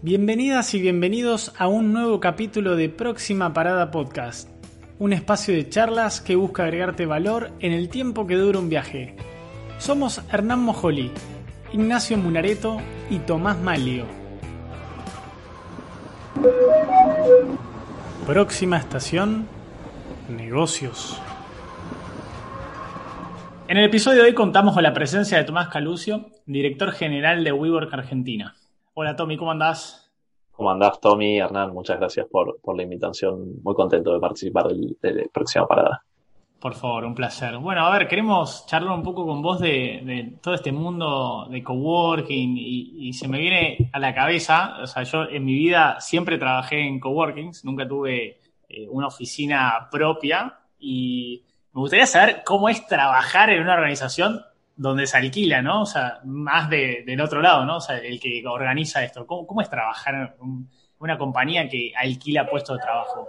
Bienvenidas y bienvenidos a un nuevo capítulo de Próxima Parada Podcast, un espacio de charlas que busca agregarte valor en el tiempo que dura un viaje. Somos Hernán Mojoli, Ignacio Munareto y Tomás Malio. Próxima estación, negocios. En el episodio de hoy contamos con la presencia de Tomás Calucio, director general de WeWork Argentina. Hola Tommy, ¿cómo andás? ¿Cómo andás, Tommy? Hernán, muchas gracias por, por la invitación. Muy contento de participar de, la próxima parada. Por favor, un placer. Bueno, a ver, queremos charlar un poco con vos de, todo este mundo de coworking y, y, se me viene a la cabeza, o sea, yo en mi vida siempre trabajé en coworkings, nunca tuve eh, una oficina propia y me gustaría saber cómo es trabajar en una organización donde se alquila, ¿no? O sea, más del otro lado, ¿no? O sea, el que organiza esto. ¿Cómo, es trabajar una compañía que alquila puestos de trabajo?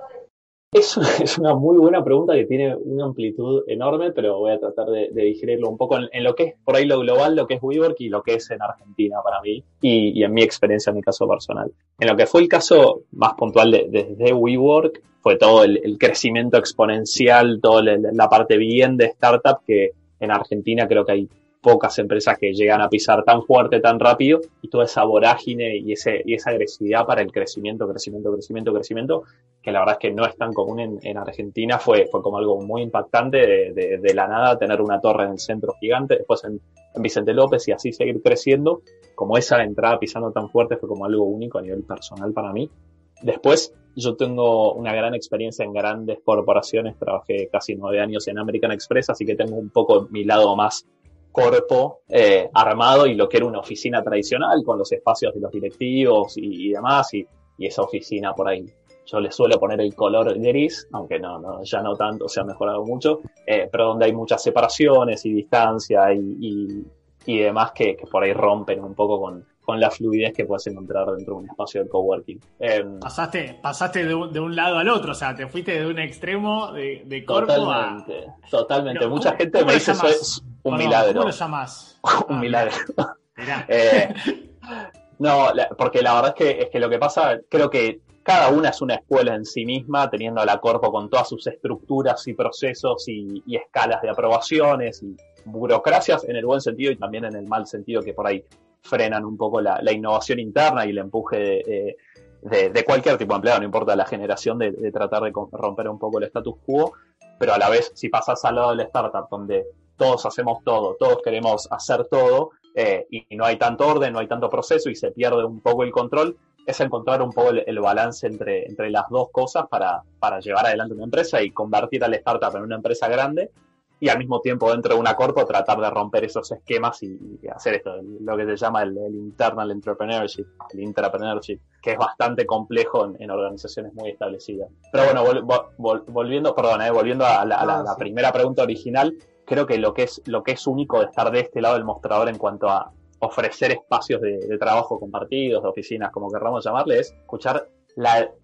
Es, es, una muy buena pregunta que tiene una amplitud enorme, pero voy a tratar de, digerirlo un poco en, lo que es por ahí lo global, lo que es WeWork y lo que es en Argentina para mí y, en mi experiencia, en mi caso personal. En lo que fue el caso más puntual desde de, WeWork, fue todo el, crecimiento exponencial, toda la parte bien de startup que en Argentina creo que hay pocas empresas que llegan a pisar tan fuerte, tan rápido, y toda esa vorágine y, esa agresividad para el crecimiento, crecimiento, crecimiento, crecimiento, que la verdad es que no es tan común en, en Argentina, fue, fue como algo muy impactante de, de, la nada tener una torre en el centro gigante, después en, en, Vicente López y así seguir creciendo, como esa entrada pisando tan fuerte fue como algo único a nivel personal para mí. Después, yo tengo una gran experiencia en grandes corporaciones, trabajé casi nueve años en American Express, así que tengo un poco mi lado más cuerpo eh, armado y lo que era una oficina tradicional con los espacios de los directivos y, demás, y, esa oficina por ahí. Yo le suelo poner el color gris, aunque no, no ya no tanto, se ha mejorado mucho, eh, pero donde hay muchas separaciones y distancia y, y demás que, que, por ahí rompen un poco con, con la fluidez que puedes encontrar dentro de un espacio de coworking. Em, pasaste pasaste de un, lado al otro, o sea, te fuiste de un extremo de, de corpo totalmente, Totalmente, Mucha gente me dice eso un milagro. ¿Cómo lo llamas? un ah, milagro. Eh, no, porque la verdad es que, es que lo que pasa, creo que cada una es una escuela en sí misma, teniendo a la Corpo con todas sus estructuras y procesos y, escalas de aprobaciones y burocracias en el buen sentido y también en el mal sentido que por ahí frenan un poco la, innovación interna y el empuje de, cualquier tipo de empleado, no importa la generación, de, tratar de romper un poco el status quo, pero a la vez si pasas al lado del startup donde todos hacemos todo, todos queremos hacer todo eh, y no hay tanto orden, no hay tanto proceso y se pierde un poco el control, es encontrar un poco el, balance entre, entre las dos cosas para, para llevar adelante una empresa y convertir al startup en una empresa grande y al mismo tiempo dentro de una corpo tratar de romper esos esquemas y, hacer esto, lo que se llama el, internal entrepreneurship, el intrapreneurship, que es bastante complejo en, organizaciones muy establecidas. Pero bueno, volviendo, perdón, eh, volviendo a, la, ah, primera pregunta original, creo que lo que es lo que es único de estar de este lado del mostrador en cuanto a ofrecer espacios de, de trabajo compartidos, de oficinas, como querramos llamarle, es escuchar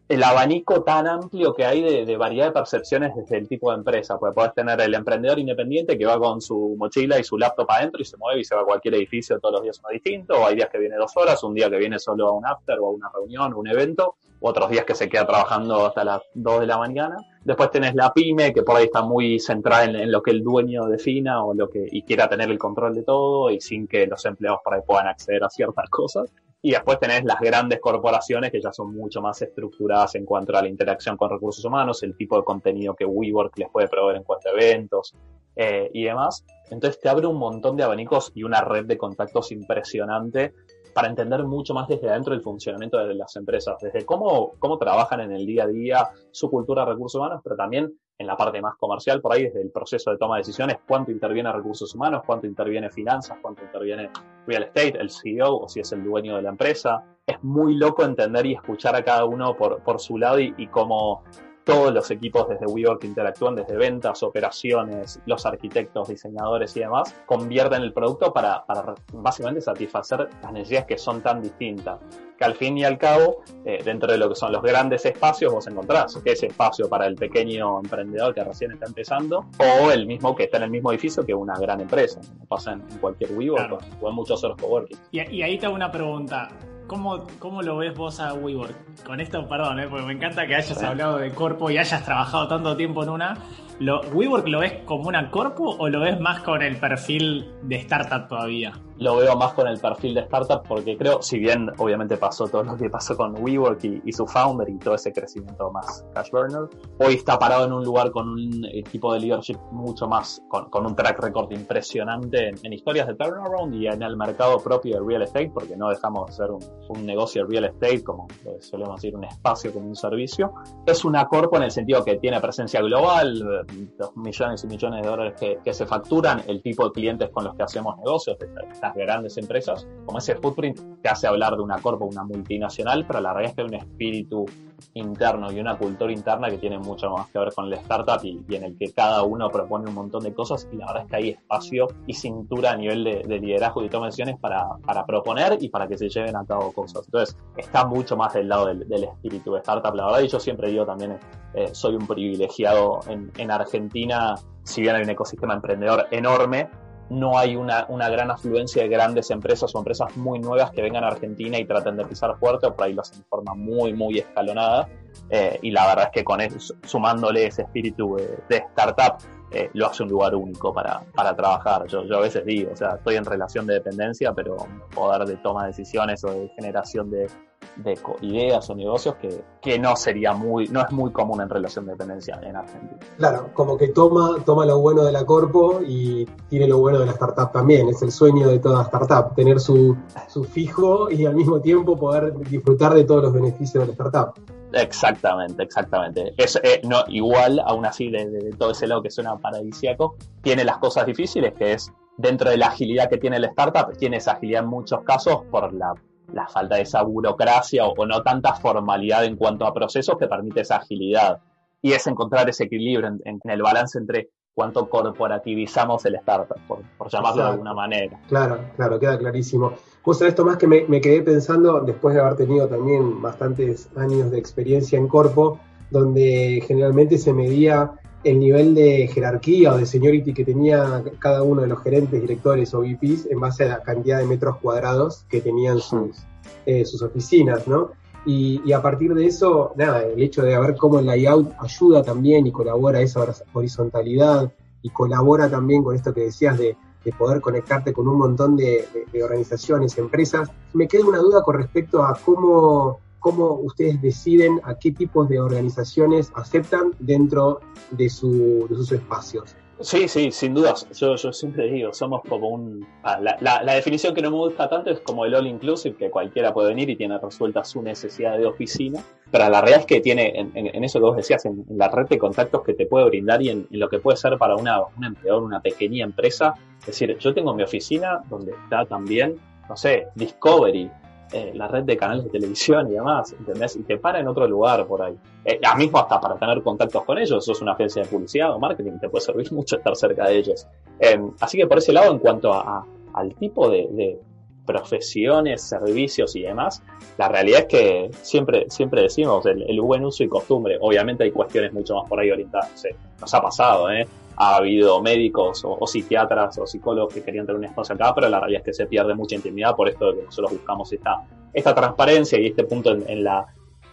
el abanico tan amplio que hay de, variedad de percepciones desde el tipo de empresa. Porque puedes tener el emprendedor independiente que va con su mochila y su laptop adentro y se mueve y se va a cualquier edificio todos los días uno distinto, o hay días que viene dos horas, un día que viene solo a un after o a una reunión o un evento, otros días que se queda trabajando hasta las 2 de la mañana. Después tenés la pyme, que por ahí está muy centrada en, lo que el dueño defina o lo que, y quiera tener el control de todo y sin que los empleados por ahí puedan acceder a ciertas cosas. Y después tenés las grandes corporaciones que ya son mucho más estructuradas en cuanto a la interacción con recursos humanos, el tipo de contenido que WeWork les puede proveer en cuanto a eventos eh, y demás. Entonces te abre un montón de abanicos y una red de contactos impresionante para entender mucho más desde adentro el funcionamiento de las empresas, desde cómo, cómo trabajan en el día a día su cultura de recursos humanos, pero también en la parte más comercial, por ahí desde el proceso de toma de decisiones, cuánto interviene recursos humanos, cuánto interviene finanzas, cuánto interviene real estate, el CEO o si es el dueño de la empresa. Es muy loco entender y escuchar a cada uno por, por su lado y, y cómo todos los equipos desde WeWork interactúan, desde ventas, operaciones, los arquitectos, diseñadores y demás, convierten el producto para, para básicamente satisfacer las necesidades que son tan distintas. Que al fin y al cabo, eh, dentro de lo que son los grandes espacios, vos encontrás ese espacio para el pequeño emprendedor que recién está empezando, o el mismo que está en el mismo edificio que una gran empresa. Pasa en, cualquier WeWork o en muchos otros coworking. Y, y ahí te hago una pregunta ¿cómo, ¿cómo lo ves vos a WeWork? Con esto, perdón, ¿eh? porque me encanta que hayas hablado de corpo y hayas trabajado tanto tiempo en una. ¿Lo, ¿WeWork lo ves como una corpo o lo ves más con el perfil de startup todavía? Lo veo más con el perfil de startup porque creo, si bien obviamente pasó todo lo que pasó con WeWork y, su founder y todo ese crecimiento más cash burner, hoy está parado en un lugar con un equipo de leadership mucho más, con, un track record impresionante en, historias de turnaround y en el mercado propio de real estate, porque no dejamos de ser un, negocio de real estate, como solemos decir, un espacio como un servicio. Es una corpo en el sentido que tiene presencia global, los millones y millones de dólares que, se facturan, el tipo de clientes con los que hacemos negocios, estas grandes empresas, como ese footprint que hace hablar de una corpo, una multinacional, pero la realidad es que hay un espíritu interno y una cultura interna que tiene mucho más que ver con el startup y, en el que cada uno propone un montón de cosas y la verdad es que hay espacio y cintura a nivel de, liderazgo y toma de decisiones para, para, proponer y para que se lleven a cabo cosas. Entonces, está mucho más del lado del, espíritu de startup, la verdad, y yo siempre digo también, eh, soy un privilegiado en, en Argentina, si bien hay un ecosistema emprendedor enorme, no hay una, gran afluencia de grandes empresas o empresas muy nuevas que vengan a Argentina y traten de pisar fuerte, o por ahí lo hacen de forma muy, muy escalonada. Eh, y la verdad es que con sumándole ese espíritu de, startup, eh, lo hace un lugar único para, para trabajar. Yo, yo a veces digo, o sea, estoy en relación de dependencia, pero poder de toma de decisiones o de generación de, de ideas o negocios que, que, no sería muy, no es muy común en relación de dependencia en Argentina. Claro, como que toma, toma lo bueno de la corpo y tiene lo bueno de la startup también. Es el sueño de toda startup, tener su, su fijo y al mismo tiempo poder disfrutar de todos los beneficios de la startup. Exactamente, exactamente. Es, eh, no, igual, aún así, de, todo ese lado que suena paradisíaco, tiene las cosas difíciles, que es dentro de la agilidad que tiene la startup, tiene esa agilidad en muchos casos por la la falta de esa burocracia o, no tanta formalidad en cuanto a procesos que permite esa agilidad. Y es encontrar ese equilibrio en, el balance entre cuánto corporativizamos el startup, por, llamarlo de alguna manera. Claro, claro, queda clarísimo. Vos esto más que me, me, quedé pensando, después de haber tenido también bastantes años de experiencia en Corpo, donde generalmente se medía el nivel de jerarquía o de seniority que tenía cada uno de los gerentes, directores o VPs en base a la cantidad de metros cuadrados que tenían sus, eh, sus oficinas, ¿no? Y, a partir de eso, nada, el hecho de ver cómo el layout ayuda también y colabora a esa horizontalidad y colabora también con esto que decías de, poder conectarte con un montón de, de organizaciones, empresas, me queda una duda con respecto a cómo cómo ustedes deciden a qué tipos de organizaciones aceptan dentro de, sus espacios. Sí, sí, sin dudas. Yo, siempre digo, somos como un... Ah, la, definición que no me gusta tanto es como el all inclusive, que cualquiera puede venir y tiene resuelta su necesidad de oficina, pero la realidad es que tiene, en, eso que vos decías, en, la red de contactos que te puede brindar y en, lo que puede ser para una, un empleador, una pequeña empresa. Es decir, yo tengo mi oficina donde está también, no sé, Discovery, eh, la red de canales de televisión y demás, ¿entendés? Y te para en otro lugar por ahí. Eh, a mismo hasta para tener contactos con ellos, sos una agencia de publicidad o marketing, te puede servir mucho estar cerca de ellos. Em, así que por ese lado, en cuanto a, al tipo de, profesiones, servicios y demás, la realidad es que siempre, siempre decimos el, buen uso y costumbre. Obviamente hay cuestiones mucho más por ahí orientadas. nos ha pasado, ¿eh? ha habido médicos o, psiquiatras o psicólogos que querían tener un espacio acá, pero la realidad es que se pierde mucha intimidad por esto de que nosotros buscamos esta, esta transparencia y este punto en, la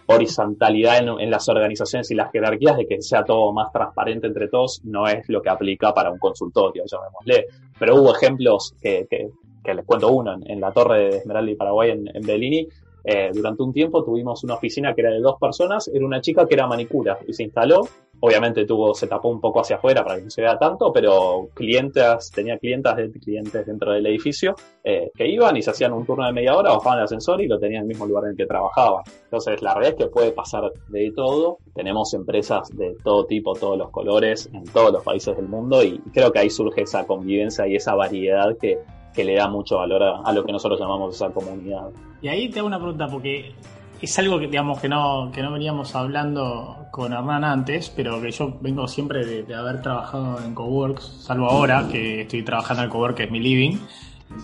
horizontalidad en, las organizaciones y las jerarquías de que sea todo más transparente entre todos no es lo que aplica para un consultorio, llamémosle. Pero hubo ejemplos que, que, les cuento uno en, la torre de Esmeralda y Paraguay en, en Bellini, eh, durante un tiempo tuvimos una oficina que era de dos personas, era una chica que era manicura y se instaló. Obviamente tuvo, se tapó un poco hacia afuera para que no se vea tanto, pero clientes, tenía clientas de clientes dentro del edificio eh, que iban y se hacían un turno de media hora, bajaban el ascensor y lo tenían en el mismo lugar en el que trabajaban. Entonces la realidad es que puede pasar de todo. Tenemos empresas de todo tipo, todos los colores, en todos los países del mundo y creo que ahí surge esa convivencia y esa variedad que, que le da mucho valor a, lo que nosotros llamamos esa comunidad. Y ahí te hago una pregunta, porque es algo que digamos que no, que no veníamos hablando con Hernán antes, pero que yo vengo siempre de, haber trabajado en Coworks, salvo ahora que estoy trabajando en Cowork, que es mi living.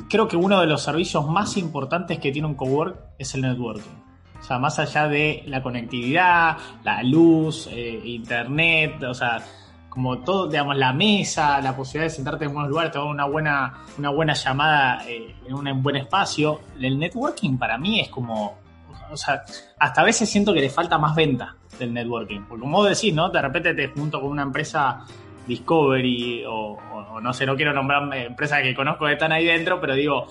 Creo que uno de los servicios más importantes que tiene un Cowork es el networking. O sea, más allá de la conectividad, la luz, eh, internet, o sea, como todo, digamos, la mesa, la posibilidad de sentarte en buenos lugares, tomar una buena, una buena llamada eh, en un buen espacio. El networking para mí es como, o sea, hasta a veces siento que le falta más venta del networking. Porque como vos decís, ¿no? De repente te junto con una empresa Discovery o, no sé, no quiero nombrar empresas que conozco que están ahí dentro, pero digo,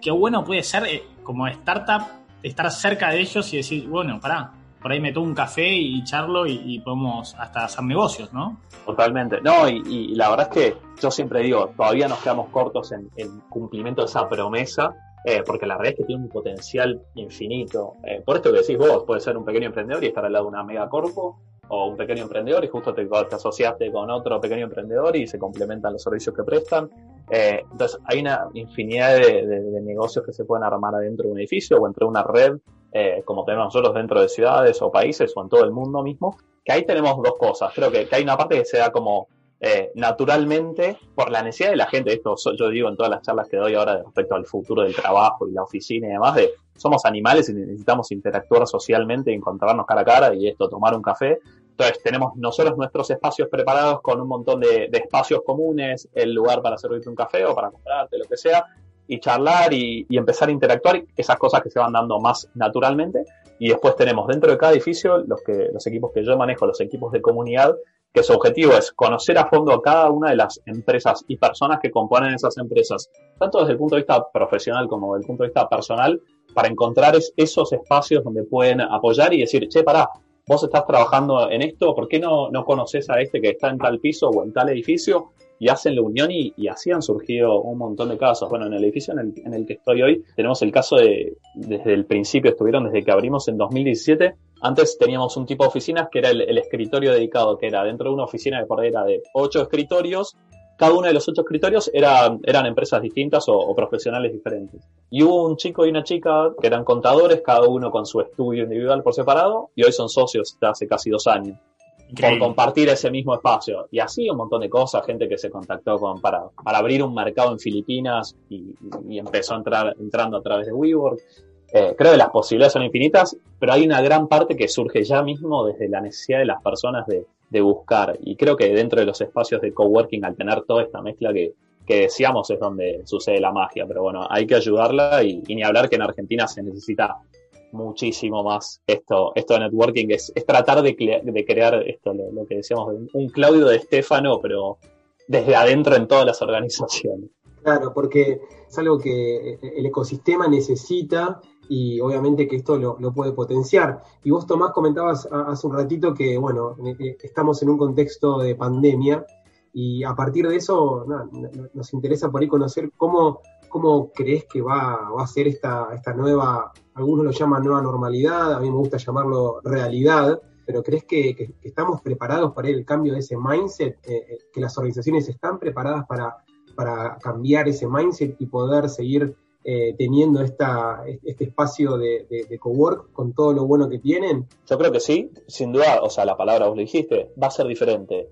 qué bueno puede ser eh, como startup estar cerca de ellos y decir, bueno, pará, por ahí meto un café y charlo y, podemos hasta hacer negocios, ¿no? Totalmente. No, y, la verdad es que yo siempre digo, todavía nos quedamos cortos en el cumplimiento de esa promesa, eh, porque la verdad es que tiene un potencial infinito. Eh, por esto que decís vos, puede ser un pequeño emprendedor y estar al lado de una mega corpo, o un pequeño emprendedor y justo te, asociaste con otro pequeño emprendedor y se complementan los servicios que prestan. Eh, entonces, hay una infinidad de, negocios que se pueden armar adentro de un edificio o entre una red eh, como tenemos nosotros dentro de ciudades o países o en todo el mundo mismo, que ahí tenemos dos cosas. Creo que, hay una parte que se da como eh, naturalmente por la necesidad de la gente. Esto yo digo en todas las charlas que doy ahora respecto al futuro del trabajo y la oficina y demás, de somos animales y necesitamos interactuar socialmente, encontrarnos cara a cara y esto, tomar un café. Entonces tenemos nosotros nuestros espacios preparados con un montón de, de espacios comunes, el lugar para servirte un café o para comprarte, lo que sea, y charlar y, empezar a interactuar, esas cosas que se van dando más naturalmente. Y después tenemos dentro de cada edificio los, que, equipos que yo manejo, los equipos de comunidad, que su objetivo es conocer a fondo a cada una de las empresas y personas que componen esas empresas, tanto desde el punto de vista profesional como desde el punto de vista personal, para encontrar esos espacios donde pueden apoyar y decir, che, pará, vos estás trabajando en esto, ¿por qué no, no conoces a este que está en tal piso o en tal edificio? y hacen la unión y, así han surgido un montón de casos. Bueno, en el edificio en el, que estoy hoy tenemos el caso de, desde el principio estuvieron, desde que abrimos en 2017, antes teníamos un tipo de oficinas que era el, escritorio dedicado, que era dentro de una oficina de por era de ocho escritorios. Cada uno de los ocho escritorios era, eran empresas distintas o, profesionales diferentes. Y hubo un chico y una chica que eran contadores, cada uno con su estudio individual por separado, y hoy son socios hace casi dos años por compartir ese mismo espacio. Y así un montón de cosas, gente que se contactó con, para, para abrir un mercado en Filipinas y, empezó a entrar entrando a través de WeWork. Eh, creo que las posibilidades son infinitas, pero hay una gran parte que surge ya mismo desde la necesidad de las personas de, buscar. Y creo que dentro de los espacios de coworking, al tener toda esta mezcla que, que decíamos, es donde sucede la magia. Pero bueno, hay que ayudarla y, ni hablar que en Argentina se necesita muchísimo más esto, esto de networking, es, es tratar de, crear esto, lo, que decíamos, un Claudio de Estefano, pero desde adentro en todas las organizaciones. Claro, porque es algo que el ecosistema necesita y obviamente que esto lo, puede potenciar. Y vos, Tomás, comentabas hace un ratito que, bueno, eh, eh, estamos en un contexto de pandemia y a partir de eso nos interesa por ahí conocer cómo, cómo crees que va, va a ser esta, esta nueva algunos lo llaman nueva normalidad, a mí me gusta llamarlo realidad, pero ¿crees que, estamos preparados para el cambio de ese mindset? Eh, ¿Que las organizaciones están preparadas para, para cambiar ese mindset y poder seguir eh, teniendo esta, este espacio de, de, cowork con todo lo bueno que tienen? Yo creo que sí, sin duda, o sea, la palabra vos lo dijiste, va a ser diferente.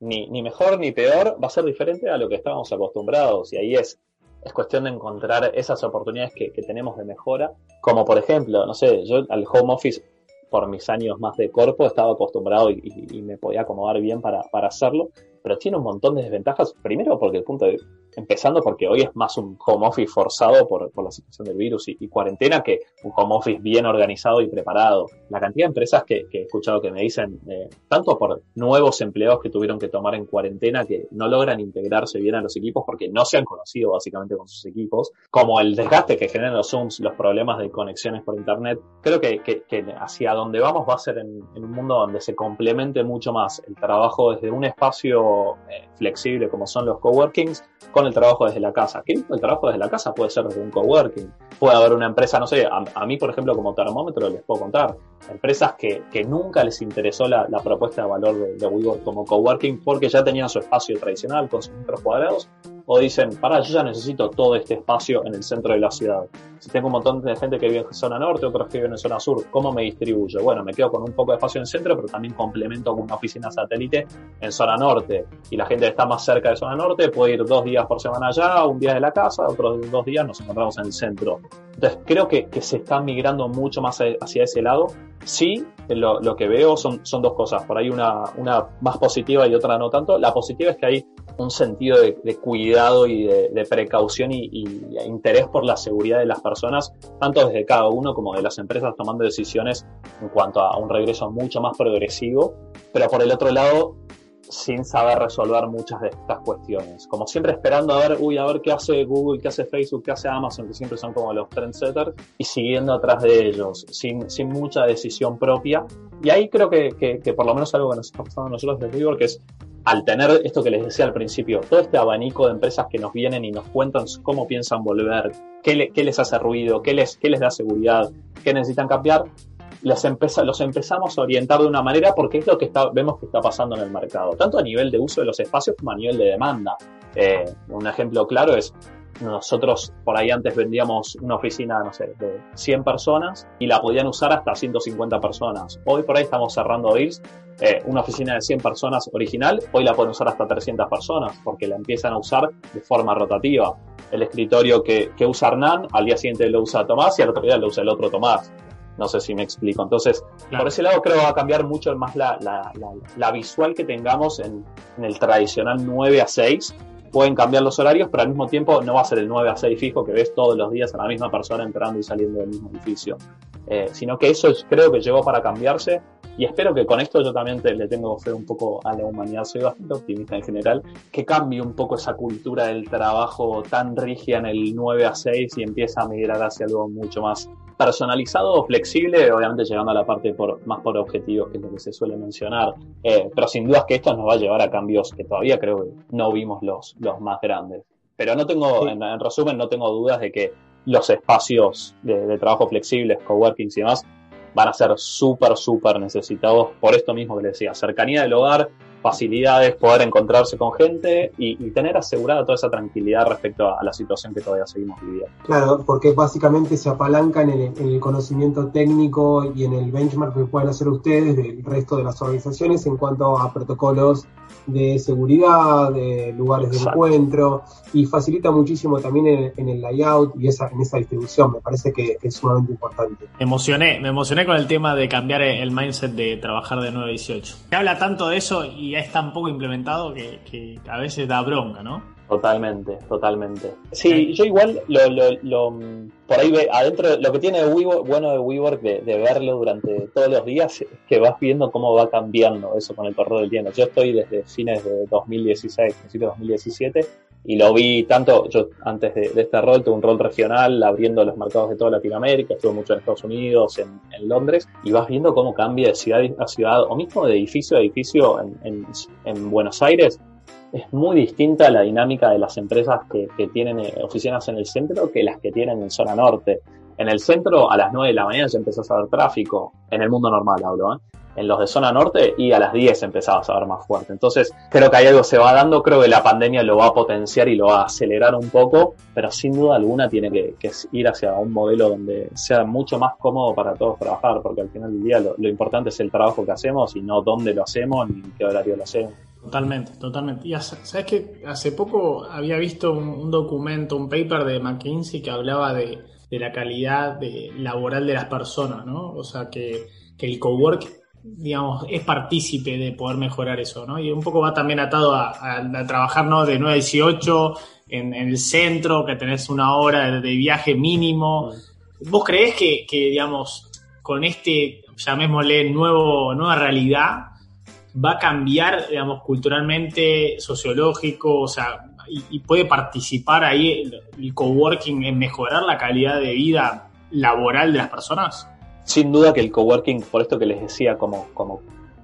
ni, ni mejor ni peor, va a ser diferente a lo que estábamos acostumbrados y ahí es es cuestión de encontrar esas oportunidades que, tenemos de mejora, como por ejemplo, no sé, yo al home office por mis años más de corpo estaba acostumbrado y, me podía acomodar bien para, para, hacerlo, pero tiene un montón de desventajas, primero porque el punto de, empezando porque hoy es más un home office forzado por, por la situación del virus y, cuarentena que un home office bien organizado y preparado. La cantidad de empresas que, he escuchado que me dicen, eh, tanto por nuevos empleados que tuvieron que tomar en cuarentena que no logran integrarse bien a los equipos porque no se han conocido básicamente con sus equipos, como el desgaste que generan los Zooms, los problemas de conexiones por Internet, creo que, que, hacia donde vamos va a ser en, un mundo donde se complemente mucho más el trabajo desde un espacio eh, flexible como son los coworkings con el trabajo desde la casa. ¿Qué? El trabajo desde la casa puede ser desde un coworking. Puede haber una empresa, no sé, a, mí, por ejemplo, como termómetro les puedo contar. Empresas que, que nunca les interesó la, la propuesta de valor de, de WeWork como coworking porque ya tenían su espacio tradicional con sus metros cuadrados o dicen, para, yo ya necesito todo este espacio en el centro de la ciudad. Si tengo un montón de gente que vive en zona norte, otros que viven en zona sur, ¿cómo me distribuyo? Bueno, me quedo con un poco de espacio en el centro, pero también complemento con una oficina satélite en zona norte. Y la gente que está más cerca de zona norte puede ir dos días por semana allá, un día de la casa, otros dos días nos encontramos en el centro. Entonces, creo que, se está migrando mucho más hacia ese lado Sí, lo, que veo son, dos cosas. Por ahí una, una más positiva y otra no tanto. La positiva es que hay un sentido de, cuidado y de, precaución y, interés por la seguridad de las personas, tanto desde cada uno como de las empresas tomando decisiones en cuanto a un regreso mucho más progresivo. Pero por el otro lado, sin saber resolver muchas de estas cuestiones. Como siempre esperando a ver, uy, a ver qué hace Google, qué hace Facebook, qué hace Amazon, que siempre son como los trendsetters, y siguiendo atrás de ellos, sin, sin mucha decisión propia. Y ahí creo que, que, por lo menos algo que nos está pasando a nosotros desde Google, que es al tener esto que les decía al principio, todo este abanico de empresas que nos vienen y nos cuentan cómo piensan volver, qué, qué les hace ruido, qué les, qué les da seguridad, qué necesitan cambiar, los, los empezamos a orientar de una manera porque es lo que está, vemos que está pasando en el mercado, tanto a nivel de uso de los espacios como a nivel de demanda. Eh, un ejemplo claro es, nosotros por ahí antes vendíamos una oficina, no sé, de 100 personas y la podían usar hasta 150 personas. Hoy por ahí estamos cerrando deals, eh, una oficina de 100 personas original, hoy la pueden usar hasta 300 personas porque la empiezan a usar de forma rotativa. El escritorio que, que usa Hernán, al día siguiente lo usa Tomás y al otro día lo usa el otro Tomás. No sé si me explico. Entonces, por ese lado creo que va a cambiar mucho más la, la, la, visual que tengamos en, en, el tradicional 9 a 6. Pueden cambiar los horarios, pero al mismo tiempo no va a ser el 9 a 6 fijo que ves todos los días a la misma persona entrando y saliendo del mismo edificio. Eh, sino que eso creo que llegó para cambiarse y espero que con esto yo también le tengo fe un poco a la humanidad, soy bastante optimista en general, que cambie un poco esa cultura del trabajo tan rígida en el 9 a 6 y empieza a migrar hacia algo mucho más personalizado o flexible, obviamente llegando a la parte por, más por objetivos, que es lo que se suele mencionar. Eh, pero sin dudas que esto nos va a llevar a cambios que todavía creo que no vimos los, los más grandes. Pero no tengo, en, resumen, no tengo dudas de que los espacios de, de trabajo flexibles, coworkings y demás, van a ser súper, súper necesitados por esto mismo que les decía, cercanía del hogar, facilidades, poder encontrarse con gente y, tener asegurada toda esa tranquilidad respecto a, la situación que todavía seguimos viviendo. Claro, porque básicamente se apalancan en el, conocimiento técnico y en el benchmark que pueden hacer ustedes del resto de las organizaciones en cuanto a protocolos de seguridad, de lugares de encuentro y facilita muchísimo también en, el layout y esa, en esa distribución. Me parece que, es sumamente importante. Me emocioné, me emocioné con el tema de cambiar el mindset de trabajar de 9 a 18. Se habla tanto de eso y es tan poco implementado que, a veces da bronca, ¿no? Totalmente, totalmente. Sí, yo igual lo, lo, por ahí ve, adentro, lo que tiene bueno de WeWork de, verlo durante todos los días es que vas viendo cómo va cambiando eso con el correr del tiempo. Yo estoy desde fines de 2016, principios de 2017, y lo vi tanto, yo antes de, este rol tuve un rol regional abriendo los mercados de toda Latinoamérica, estuve mucho en Estados Unidos, en, Londres, y vas viendo cómo cambia de ciudad a ciudad, o mismo de edificio a edificio en, en, Buenos Aires. Es muy distinta la dinámica de las empresas que, que tienen eh, oficinas en el centro que las que tienen en zona norte. En el centro, a las 9 de la mañana ya empezás a ver tráfico, en el mundo normal hablo, ¿eh? En los de zona norte y a las 10 empezaba a ver más fuerte. Entonces, creo que hay algo se va dando, creo que la pandemia lo va a potenciar y lo va a acelerar un poco, pero sin duda alguna tiene que, ir hacia un modelo donde sea mucho más cómodo para todos trabajar, porque al final del día lo, importante es el trabajo que hacemos y no dónde lo hacemos ni qué horario lo hacemos. Totalmente, totalmente. Y sabes que hace poco había visto un, documento, un paper de McKinsey que hablaba de, la calidad de, laboral de las personas, ¿no? O sea, que, que el cowork digamos, es partícipe de poder mejorar eso, ¿no? Y un poco va también atado a, trabajar, ¿no? De 9 a 18 en, el centro, que tenés una hora de, viaje mínimo. ¿Vos creés que, digamos, con este, llamémosle, nuevo, nueva realidad, va a cambiar, digamos, culturalmente, sociológico, o sea, y, puede participar ahí el coworking en mejorar la calidad de vida laboral de las personas? Sin duda que el coworking, por esto que les decía, como, como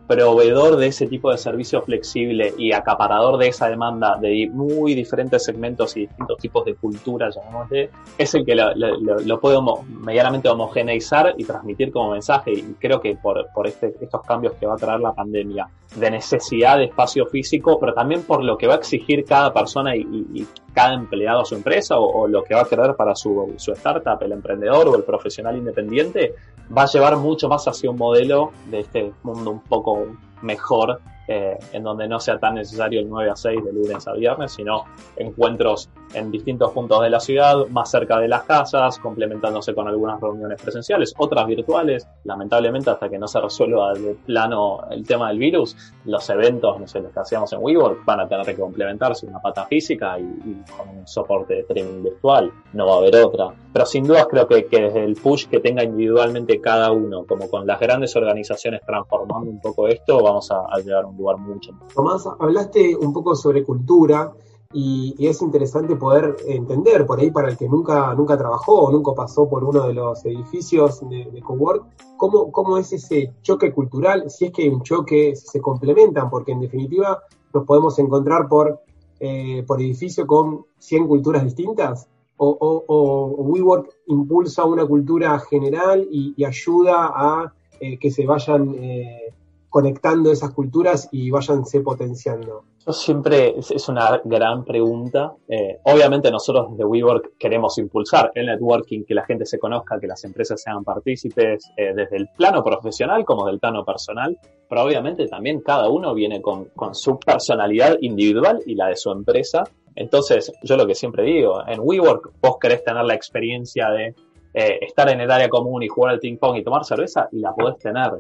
proveedor de ese tipo de servicio flexible y acaparador de esa demanda de muy diferentes segmentos y distintos tipos de cultura, llamémosle, es el que lo, puede medianamente homogeneizar y transmitir como mensaje. Y creo que por, por este, estos cambios que va a traer la pandemia, de necesidad de espacio físico, pero también por lo que va a exigir cada persona y, cada empleado a su empresa o, lo que va a querer para su, su startup, el emprendedor o el profesional independiente, va a llevar mucho más hacia un modelo de este mundo un poco mejor eh, en donde no sea tan necesario el 9 a 6 de lunes a viernes, sino encuentros en distintos puntos de la ciudad, más cerca de las casas, complementándose con algunas reuniones presenciales, otras virtuales. Lamentablemente, hasta que no se resuelva de plano el tema del virus, los eventos, no sé, los que hacíamos en WeWork, van a tener que complementarse una pata física y, con un soporte de streaming virtual. No va a haber otra. Pero sin dudas creo que, que desde el push que tenga individualmente cada uno, como con las grandes organizaciones transformando un poco esto, vamos a, a llegar a un lugar mucho Tomás, hablaste un poco sobre cultura y, es interesante poder entender por ahí para el que nunca, nunca trabajó o nunca pasó por uno de los edificios de, de Cowork, cómo, cómo es ese choque cultural, si es que hay un choque, si se complementan, porque en definitiva nos podemos encontrar por, eh, por edificio con 100 culturas distintas. O, o, WeWork impulsa una cultura general y, ayuda a eh, que se vayan eh, conectando esas culturas y váyanse potenciando? Yo siempre, es una gran pregunta. Eh, obviamente nosotros desde WeWork queremos impulsar el networking, que la gente se conozca, que las empresas sean partícipes eh, desde el plano profesional como del plano personal, pero obviamente también cada uno viene con, su personalidad individual y la de su empresa. Entonces, yo lo que siempre digo, en WeWork vos querés tener la experiencia de eh, estar en el área común y jugar al ping pong y tomar cerveza y la podés tener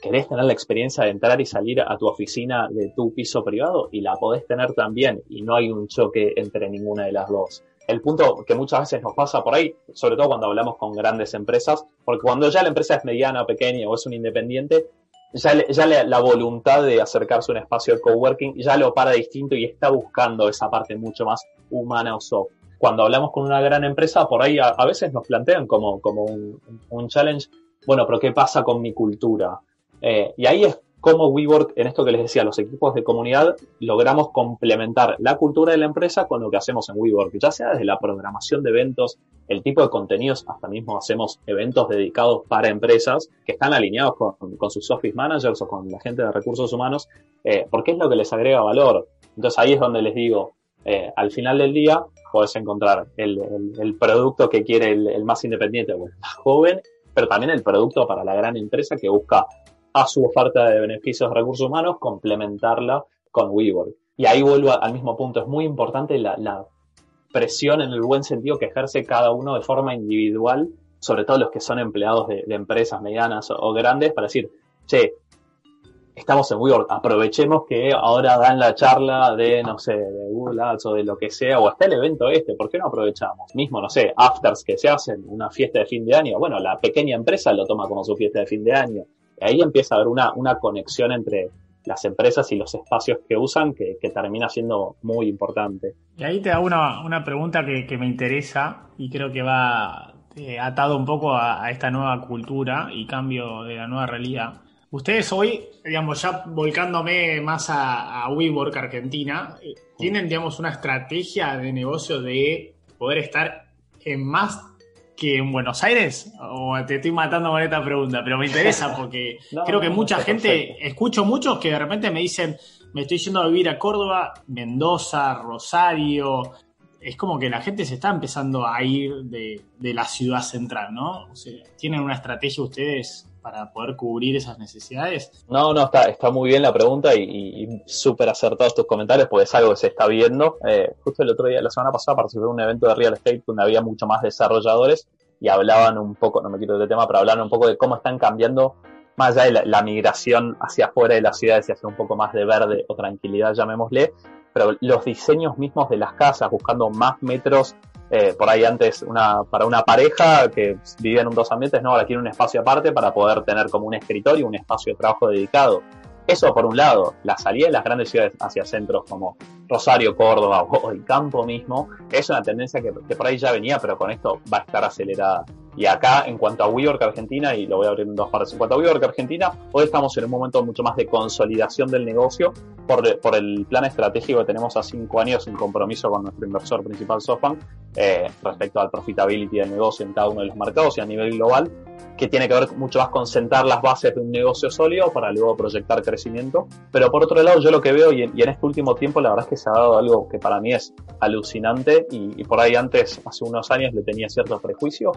querés tener la experiencia de entrar y salir a tu oficina de tu piso privado y la podés tener también y no hay un choque entre ninguna de las dos. El punto que muchas veces nos pasa por ahí, sobre todo cuando hablamos con grandes empresas, porque cuando ya la empresa es mediana, pequeña o es un independiente, ya, la voluntad de acercarse a un espacio de coworking ya lo para distinto y está buscando esa parte mucho más humana o soft. Cuando hablamos con una gran empresa, por ahí a, veces nos plantean como, como un challenge, bueno, pero ¿qué pasa con mi cultura? Eh, y ahí es como WeWork, en esto que les decía, los equipos de comunidad, logramos complementar la cultura de la empresa con lo que hacemos en WeWork, ya sea desde la programación de eventos, el tipo de contenidos, hasta mismo hacemos eventos dedicados para empresas que están alineados con, sus office managers o con la gente de recursos humanos, eh, porque es lo que les agrega valor. Entonces ahí es donde les digo, eh, al final del día puedes encontrar el, producto que quiere el, el más independiente o el más joven, pero también el producto para la gran empresa que busca a su oferta de beneficios de recursos humanos, complementarla con WeWork. Y ahí vuelvo al mismo punto, es muy importante la, presión en el buen sentido que ejerce cada uno de forma individual, sobre todo los que son empleados de, empresas medianas o, grandes, para decir, che, estamos en WeWork, aprovechemos que ahora dan la charla de, no sé, de Google Ads o de lo que sea, o hasta el evento este, ¿por qué no aprovechamos? Mismo, no sé, afters que se hacen, una fiesta de fin de año, bueno, la pequeña empresa lo toma como su fiesta de fin de año, ahí empieza a haber una, una conexión entre las empresas y los espacios que usan que, termina siendo muy importante. Y ahí te hago una, una pregunta que, me interesa y creo que va eh, atado un poco a, esta nueva cultura y cambio de la nueva realidad. Ustedes hoy, digamos, ya volcándome más a, a WeWork Argentina, eh, tienen, digamos, una estrategia de negocio de poder estar en más que en Buenos Aires? O te estoy matando con esta pregunta, pero me interesa porque creo que mucha gente, escucho muchos que de repente me dicen, me estoy yendo a vivir a Córdoba, Mendoza, Rosario. Es como que la gente se está empezando a ir de, la ciudad central, ¿no? O sea, ¿Tienen una estrategia ustedes para poder cubrir esas necesidades? No, no, está, está muy bien la pregunta y, súper acertados tus comentarios porque es algo que se está viendo. Eh, justo el otro día, la semana pasada, participé en un evento de real estate donde había mucho más desarrolladores y hablaban un poco, no me quito de tema, pero hablaban un poco de cómo están cambiando más allá de la, migración hacia afuera de las ciudades y hacia un poco más de verde o tranquilidad, llamémosle, pero los diseños mismos de las casas, buscando más metros eh, por ahí antes una, para una pareja que vivía en un dos ambientes, no, ahora quiere un espacio aparte para poder tener como un escritorio, un espacio de trabajo dedicado. Eso por un lado, la salida de las grandes ciudades hacia centros como Rosario, Córdoba o el campo mismo, es una tendencia que, por ahí ya venía, pero con esto va a estar acelerada. Y acá, en cuanto a WeWork Argentina, y lo voy a abrir en dos partes, en cuanto a WeWork Argentina, hoy estamos en un momento mucho más de consolidación del negocio por, por el plan estratégico que tenemos a cinco años en compromiso con nuestro inversor principal, SoftBank, eh, respecto al profitability del negocio en cada uno de los mercados y a nivel global, que tiene que ver mucho más con sentar las bases de un negocio sólido para luego proyectar crecimiento. Pero por otro lado, yo lo que veo, y en, y en este último tiempo, la verdad es que se ha dado algo que para mí es alucinante, y, y por ahí antes, hace unos años, le tenía cierto prejuicio,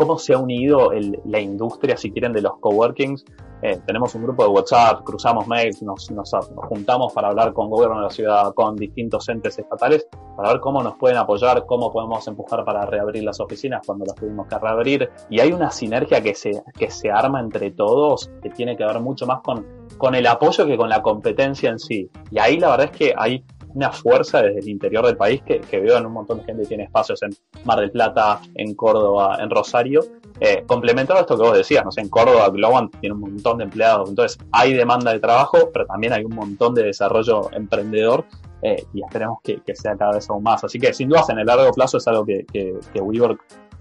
cómo se ha unido la industria, si quieren, de los coworkings eh, tenemos un grupo de WhatsApp, cruzamos mails, nos, nos, juntamos para hablar con gobierno de la ciudad, con distintos entes estatales, para ver cómo nos pueden apoyar, cómo podemos empujar para reabrir las oficinas cuando las tuvimos que reabrir. Y hay una sinergia que se, que se arma entre todos que tiene que ver mucho más con, con el apoyo que con la competencia en sí. Y ahí la verdad es que hay una fuerza desde el interior del país que, veo en un montón de gente que tiene espacios en Mar del Plata, en Córdoba, en Rosario. Eh, complementando esto que vos decías, no sé, en Córdoba Globan tiene un montón de empleados, entonces hay demanda de trabajo, pero también hay un montón de desarrollo emprendedor eh, y esperemos que, sea cada vez aún más. Así que sin dudas en el largo plazo es algo que, que, que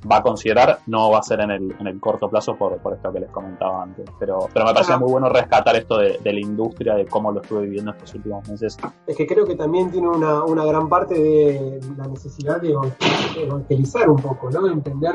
va a considerar, no va a ser en el, en el corto plazo por, por esto que les comentaba antes. Pero, pero me parecía muy bueno rescatar esto de, de, la industria, de cómo lo estuve viviendo estos últimos meses. Es que creo que también tiene una, una gran parte de la necesidad de evangelizar un poco, ¿no? Entender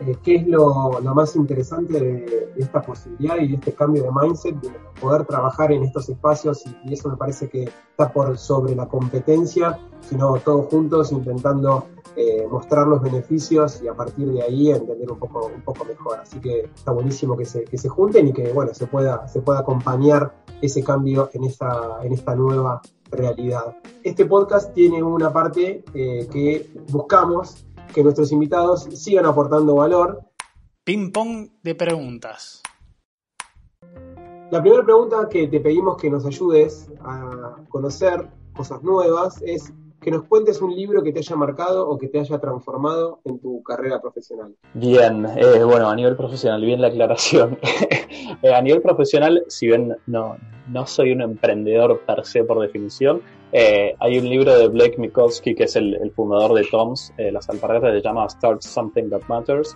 eh, qué es lo, lo más interesante de, esta posibilidad y de este cambio de mindset, de poder trabajar en estos espacios y, y eso me parece que está por sobre la competencia, sino todos juntos intentando eh, mostrar los beneficios y a partir de ahí entender un poco, un poco mejor. Así que está buenísimo que se, que se junten y que bueno, se pueda, se pueda acompañar ese cambio en esta, en esta nueva realidad. Este podcast tiene una parte eh, que buscamos que nuestros invitados sigan aportando valor. Ping pong de preguntas. La primera pregunta que te pedimos que nos ayudes a conocer cosas nuevas es que nos cuentes un libro que te haya marcado o que te haya transformado en tu carrera profesional. Bien, eh, bueno, a nivel profesional, bien la aclaración. Eh, a nivel profesional, si bien no, no soy un emprendedor per se por definición, eh, hay un libro de Blake Mikulski, que es el, fundador de Toms, las alpargatas, se llama Start Something That Matters,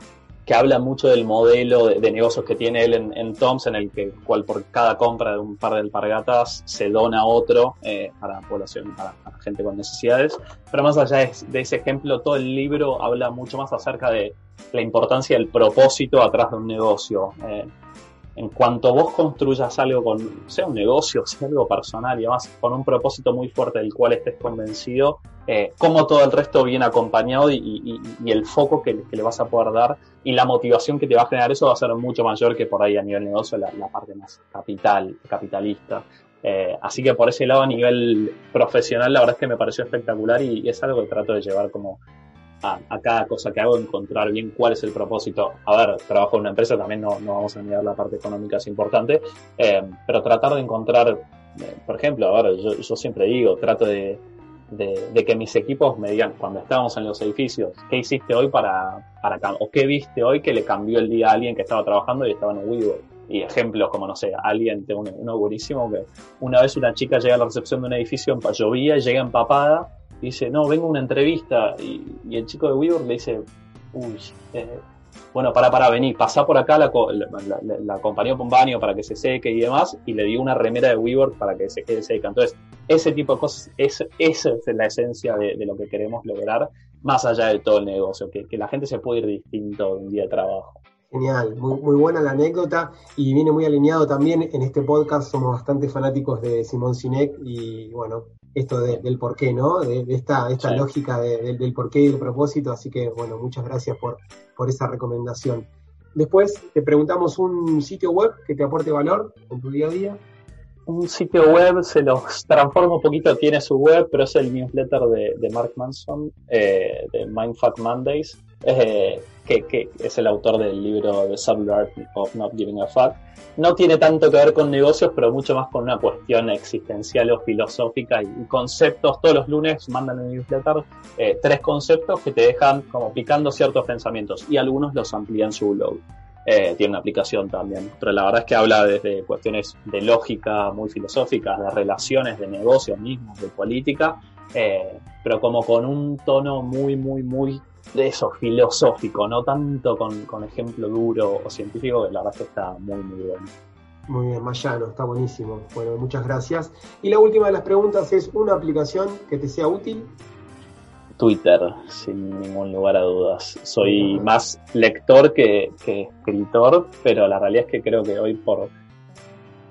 que habla mucho del modelo de, negocios que tiene él en, Toms, en el que cual por cada compra de un par de alpargatas se dona otro eh, para población, para, gente con necesidades. Pero más allá de, ese ejemplo, todo el libro habla mucho más acerca de la importancia del propósito atrás de un negocio. Eh, en cuanto vos construyas algo con, sea un negocio, sea algo personal y además con un propósito muy fuerte del cual estés convencido, eh, cómo todo el resto viene acompañado y, el foco que, le vas a poder dar y la motivación que te va a generar eso va a ser mucho mayor que por ahí a nivel negocio la, parte más capital, capitalista. Eh, así que por ese lado a nivel profesional la verdad es que me pareció espectacular y es algo que trato de llevar como a, cada cosa que hago, encontrar bien cuál es el propósito. A ver, trabajo en una empresa, también no, no vamos a mirar la parte económica, es importante, eh, pero tratar de encontrar, eh, por ejemplo, ahora yo, yo siempre digo, trato de, de, que mis equipos me digan, cuando estábamos en los edificios, ¿qué hiciste hoy para, para, o qué viste hoy que le cambió el día a alguien que estaba trabajando y estaba en WeWork? Y ejemplos como, no sé, alguien, uno, uno buenísimo, que una vez una chica llega a la recepción de un edificio, llovía, llega empapada, dice, no, vengo a una entrevista. Y, el chico de WeWork le dice, uy, eh, bueno, para, para, venir, pasá por acá, la, la, la, por un baño para que se seque y demás, y le dio una remera de WeWork para que se quede seca. Entonces, ese tipo de cosas, es, esa es la esencia de, lo que queremos lograr, más allá de todo el negocio, que, que la gente se puede ir distinto de un día de trabajo. Genial, muy, muy, buena la anécdota y viene muy alineado también en este podcast. Somos bastante fanáticos de Simón Sinek y bueno, esto del porqué, ¿no? De, esta, esta lógica del porqué y el propósito. Así que bueno, muchas gracias por, por esa recomendación. Después te preguntamos un sitio web que te aporte valor en tu día a día. Un sitio web se los transforma un poquito, tiene su web, pero es el newsletter de, Mark Manson, eh, de Mindfuck Mondays eh, que, es el autor del libro The Subtle of Not Giving a Fuck. No tiene tanto que ver con negocios, pero mucho más con una cuestión existencial o filosófica y, conceptos. Todos los lunes mandan en newsletter eh, tres conceptos que te dejan como picando ciertos pensamientos y algunos los amplían su blog. Eh, tiene una aplicación también, pero la verdad es que habla desde cuestiones de lógica muy filosóficas, de relaciones, de negocios mismos, de política, eh, pero como con un tono muy, muy, muy de eso, filosófico, no tanto con, con, ejemplo duro o científico, que la verdad que está muy, muy bueno. Muy bien, Mayano, está buenísimo. Bueno, muchas gracias. Y la última de las preguntas es, ¿una aplicación que te sea útil? Twitter, sin ningún lugar a dudas. Soy más lector que, escritor, pero la realidad es que creo que hoy por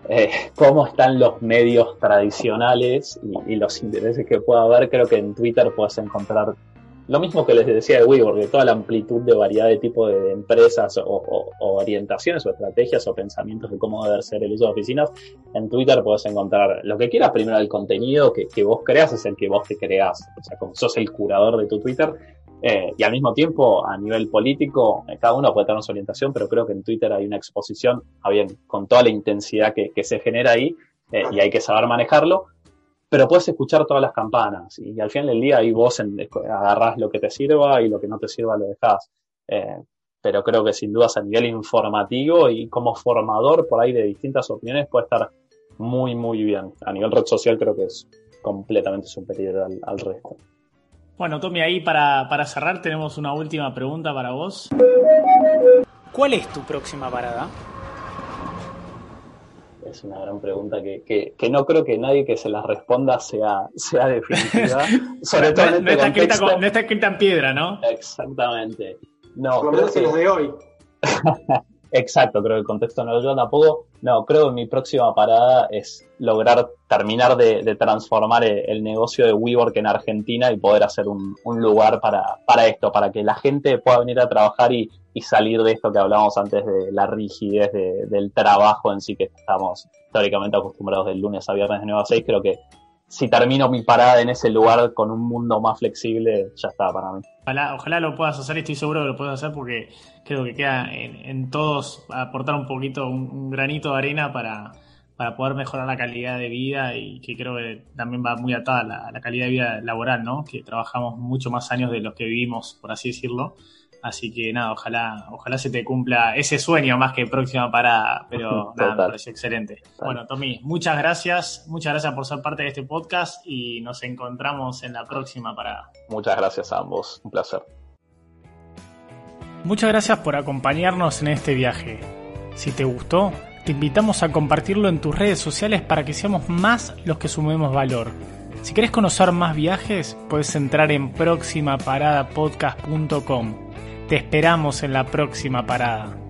eh, cómo están los medios tradicionales y, y, los intereses que pueda haber, creo que en Twitter puedes encontrar lo mismo que les decía de WeWork, de toda la amplitud de variedad de tipo de empresas o, orientaciones o estrategias o pensamientos de cómo debe ser el uso de oficinas, en Twitter puedes encontrar lo que quieras. Primero, el contenido que, vos creas es el que vos te creas. O sea, como sos el curador de tu Twitter. Eh, y al mismo tiempo, a nivel político, eh, cada uno puede tener su orientación, pero creo que en Twitter hay una exposición, a bien, con toda la intensidad que, se genera ahí, eh, y hay que saber manejarlo pero puedes escuchar todas las campanas y al final del día ahí vos agarrás lo que te sirva y lo que no te sirva lo dejás. Eh, pero creo que sin dudas a nivel informativo y como formador por ahí de distintas opiniones puede estar muy, muy bien. A nivel red social creo que es completamente superior al, resto. Bueno, Tommy, ahí para, para cerrar tenemos una última pregunta para vos. ¿Cuál es tu próxima parada? Es una gran pregunta que, que, no creo que nadie que se la responda sea, sea definitiva. Sobre todo no, está escrita, en piedra, ¿no? Exactamente. No, Por lo menos que... de hoy. Exacto, creo que el contexto no lo ayuda tampoco. No, creo que mi próxima parada es lograr terminar de, transformar el, negocio de WeWork en Argentina y poder hacer un, lugar para, para, esto, para que la gente pueda venir a trabajar y, salir de esto que hablábamos antes de la rigidez del trabajo en sí que estamos históricamente acostumbrados del lunes a viernes de 9 a 6. Creo que si termino mi parada en ese lugar con un mundo más flexible, ya está para mí. Ojalá, ojalá lo puedas hacer, estoy seguro que lo puedes hacer porque creo que queda en, todos aportar un poquito, un, granito de arena para, para, poder mejorar la calidad de vida y que creo que también va muy atada a la calidad de vida laboral, ¿no? Que trabajamos mucho más años de los que vivimos, por así decirlo. Así que nada, ojalá, ojalá se te cumpla ese sueño más que próxima parada, pero nada, me excelente. Bueno, Tommy, muchas gracias, muchas gracias por ser parte de este podcast y nos encontramos en la próxima parada. Muchas gracias a ambos, un placer. Muchas gracias por acompañarnos en este viaje. Si te gustó, te invitamos a compartirlo en tus redes sociales para que seamos más los que sumemos valor. Si querés conocer más viajes, puedes entrar en próximaparadapodcast.com. Te esperamos en la próxima parada.